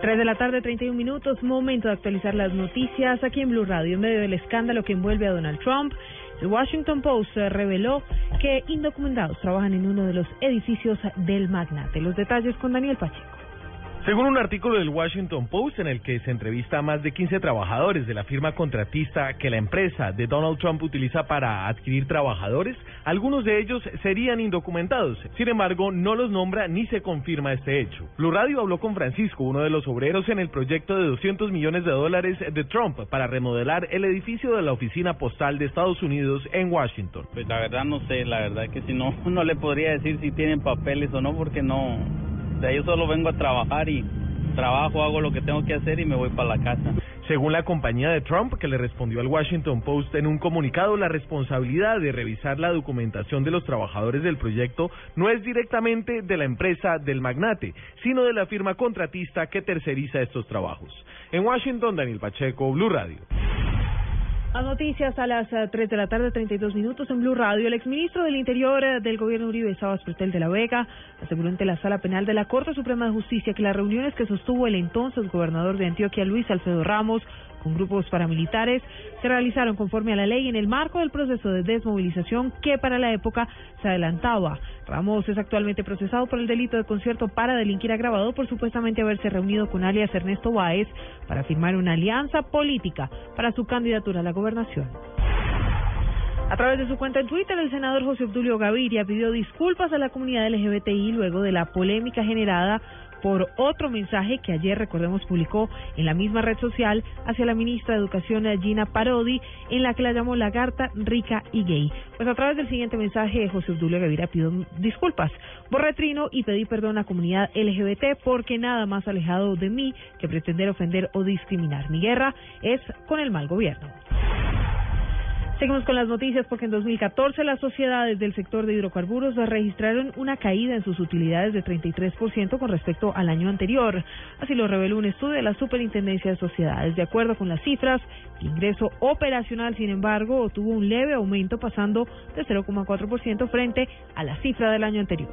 3 de la tarde, 31 minutos. Momento de actualizar las noticias aquí en Blue Radio. En medio del escándalo que envuelve a Donald Trump, el Washington Post reveló que indocumentados trabajan en uno de los edificios del magnate. Los detalles con Daniel Pacheco. Según un artículo del Washington Post en el que se entrevista a más de 15 trabajadores de la firma contratista que la empresa de Donald Trump utiliza para adquirir trabajadores, algunos de ellos serían indocumentados. Sin embargo, no los nombra ni se confirma este hecho. Blue Radio habló con Francisco, uno de los obreros en el proyecto de 200 millones de dólares de Trump para remodelar el edificio de la oficina postal de Estados Unidos en Washington. Pues la verdad no sé, la verdad que si no, no le podría decir si tienen papeles o no porque no de yo solo vengo a trabajar y trabajo, hago lo que tengo que hacer y me voy para la casa. Según la compañía de Trump, que le respondió al Washington Post en un comunicado, la responsabilidad de revisar la documentación de los trabajadores del proyecto no es directamente de la empresa del magnate, sino de la firma contratista que terceriza estos trabajos. En Washington, Daniel Pacheco, Blue Radio. Las noticias a las 3 de la tarde, 32 minutos en Blue Radio. El exministro del Interior eh, del gobierno Uribe, Sabas Pretel de la Vega, aseguró ante la Sala Penal de la Corte Suprema de Justicia que las reuniones que sostuvo el entonces gobernador de Antioquia, Luis Alfredo Ramos, con grupos paramilitares se realizaron conforme a la ley en el marco del proceso de desmovilización que para la época se adelantaba. Ramos es actualmente procesado por el delito de concierto para delinquir agravado por supuestamente haberse reunido con alias Ernesto Báez para firmar una alianza política para su candidatura a la gobernación. A través de su cuenta en Twitter, el senador José Obdulio Gaviria pidió disculpas a la comunidad LGBTI luego de la polémica generada por otro mensaje que ayer, recordemos, publicó en la misma red social hacia la ministra de Educación Gina Parodi, en la que la llamó lagarta, rica y gay. Pues a través del siguiente mensaje, José Obdulio Gavira pidió disculpas. Borré trino y pedí perdón a la comunidad LGBT porque nada más alejado de mí que pretender ofender o discriminar. Mi guerra es con el mal gobierno. Seguimos con las noticias porque en 2014 las sociedades del sector de hidrocarburos registraron una caída en sus utilidades de 33% con respecto al año anterior. Así lo reveló un estudio de la Superintendencia de Sociedades. De acuerdo con las cifras, el ingreso operacional, sin embargo, tuvo un leve aumento pasando de 0,4% frente a la cifra del año anterior.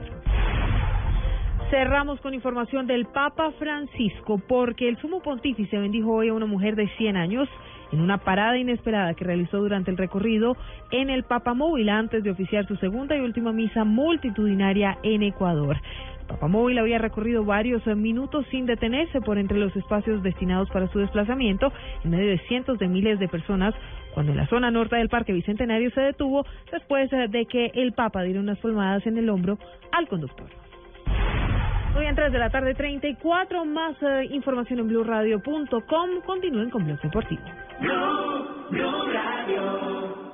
Cerramos con información del Papa Francisco porque el sumo pontífice bendijo hoy a una mujer de 100 años en una parada inesperada que realizó durante el recorrido en el Papamóvil antes de oficiar su segunda y última misa multitudinaria en Ecuador. Papamóvil había recorrido varios minutos sin detenerse por entre los espacios destinados para su desplazamiento en medio de cientos de miles de personas cuando en la zona norte del Parque Bicentenario se detuvo después de que el Papa diera unas palmadas en el hombro al conductor. Hoy en 3 de la tarde, 34. Más eh, información en blueradio.com. Continúen con Blog Deportivo. Blue, Blue Radio.